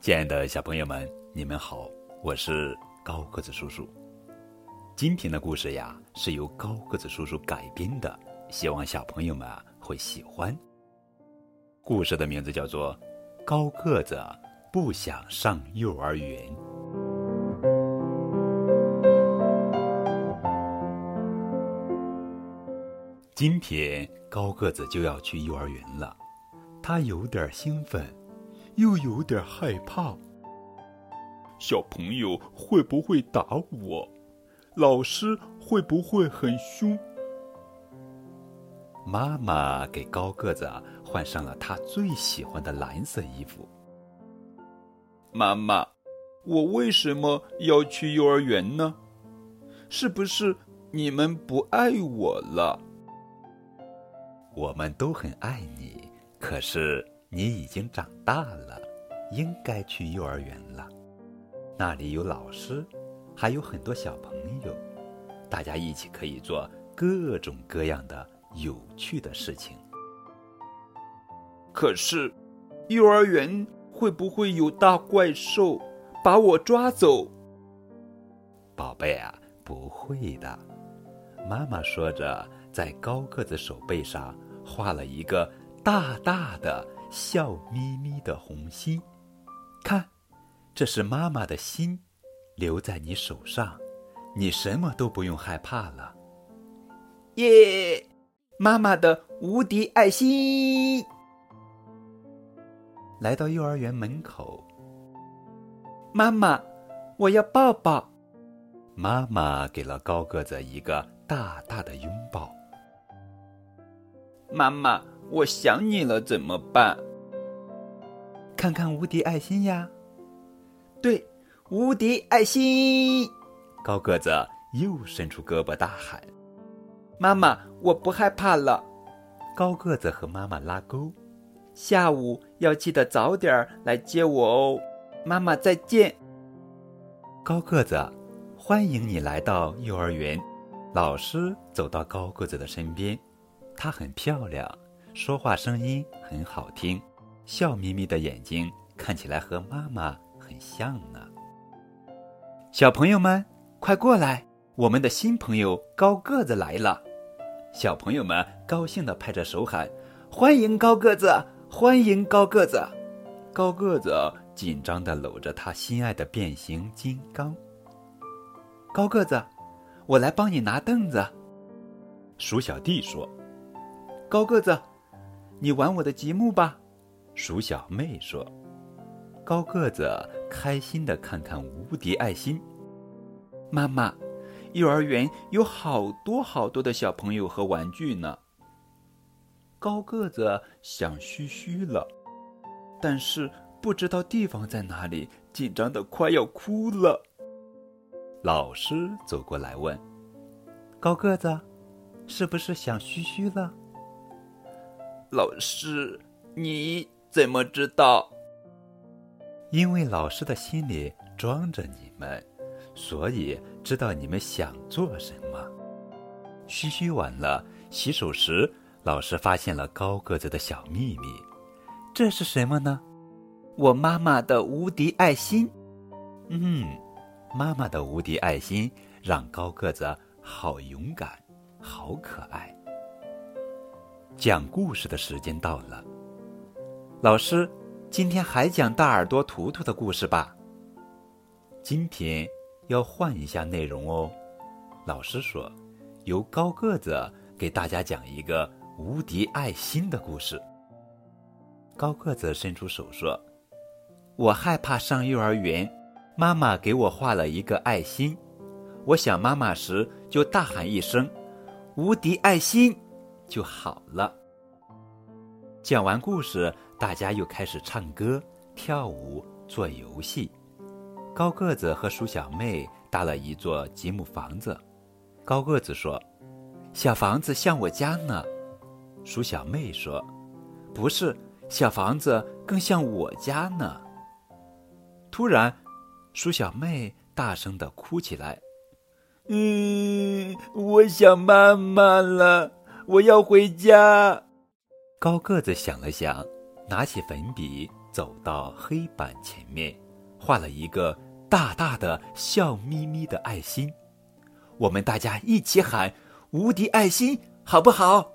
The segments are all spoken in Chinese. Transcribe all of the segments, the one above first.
亲爱的小朋友们，你们好，我是高个子叔叔。今天的故事呀，是由高个子叔叔改编的，希望小朋友们会喜欢。故事的名字叫做《高个子不想上幼儿园》。今天高个子就要去幼儿园了，他有点兴奋。又有点害怕。小朋友会不会打我？老师会不会很凶？妈妈给高个子换上了他最喜欢的蓝色衣服。妈妈，我为什么要去幼儿园呢？是不是你们不爱我了？我们都很爱你，可是。你已经长大了，应该去幼儿园了。那里有老师，还有很多小朋友，大家一起可以做各种各样的有趣的事情。可是，幼儿园会不会有大怪兽把我抓走？宝贝啊，不会的。妈妈说着，在高个子手背上画了一个大大的。笑眯眯的红心，看，这是妈妈的心，留在你手上，你什么都不用害怕了。耶，妈妈的无敌爱心！来到幼儿园门口，妈妈，我要抱抱。妈妈给了高个子一个大大的拥抱。妈妈。我想你了，怎么办？看看无敌爱心呀！对，无敌爱心！高个子又伸出胳膊大喊：“妈妈，我不害怕了。”高个子和妈妈拉钩。下午要记得早点来接我哦，妈妈再见。高个子，欢迎你来到幼儿园。老师走到高个子的身边，她很漂亮。说话声音很好听，笑眯眯的眼睛看起来和妈妈很像呢。小朋友们，快过来，我们的新朋友高个子来了！小朋友们高兴的拍着手喊：“欢迎高个子，欢迎高个子！”高个子紧张的搂着他心爱的变形金刚。高个子，我来帮你拿凳子。鼠小弟说：“高个子。”你玩我的积木吧，鼠小妹说。高个子开心的看看无敌爱心。妈妈，幼儿园有好多好多的小朋友和玩具呢。高个子想嘘嘘了，但是不知道地方在哪里，紧张的快要哭了。老师走过来问：“高个子，是不是想嘘嘘了？”老师，你怎么知道？因为老师的心里装着你们，所以知道你们想做什么。嘘嘘完了，洗手时，老师发现了高个子的小秘密。这是什么呢？我妈妈的无敌爱心。嗯，妈妈的无敌爱心让高个子好勇敢，好可爱。讲故事的时间到了，老师，今天还讲大耳朵图图的故事吧？今天要换一下内容哦。老师说，由高个子给大家讲一个无敌爱心的故事。高个子伸出手说：“我害怕上幼儿园，妈妈给我画了一个爱心，我想妈妈时就大喊一声‘无敌爱心’。”就好了。讲完故事，大家又开始唱歌、跳舞、做游戏。高个子和鼠小妹搭了一座积木房子。高个子说：“小房子像我家呢。”鼠小妹说：“不是，小房子更像我家呢。”突然，鼠小妹大声的哭起来：“嗯，我想妈妈了。”我要回家。高个子想了想，拿起粉笔走到黑板前面，画了一个大大的笑眯眯的爱心。我们大家一起喊“无敌爱心”，好不好？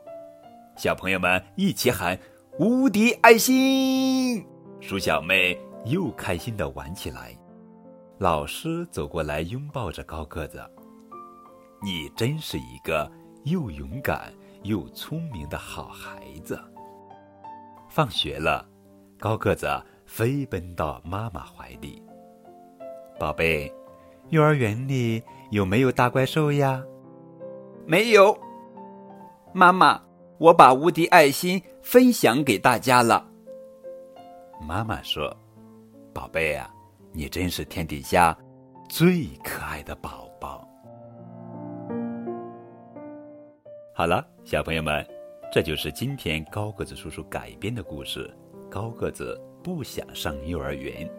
小朋友们一起喊“无敌爱心”，鼠小妹又开心的玩起来。老师走过来，拥抱着高个子。你真是一个又勇敢又聪明的好孩子。放学了，高个子飞奔到妈妈怀里。宝贝，幼儿园里有没有大怪兽呀？没有。妈妈，我把无敌爱心分享给大家了。妈妈说：“宝贝啊。”你真是天底下最可爱的宝宝。好了，小朋友们，这就是今天高个子叔叔改编的故事。高个子不想上幼儿园。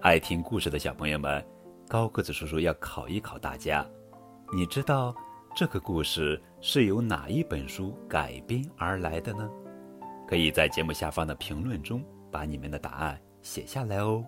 爱听故事的小朋友们，高个子叔叔要考一考大家：你知道这个故事是由哪一本书改编而来的呢？可以在节目下方的评论中把你们的答案写下来哦。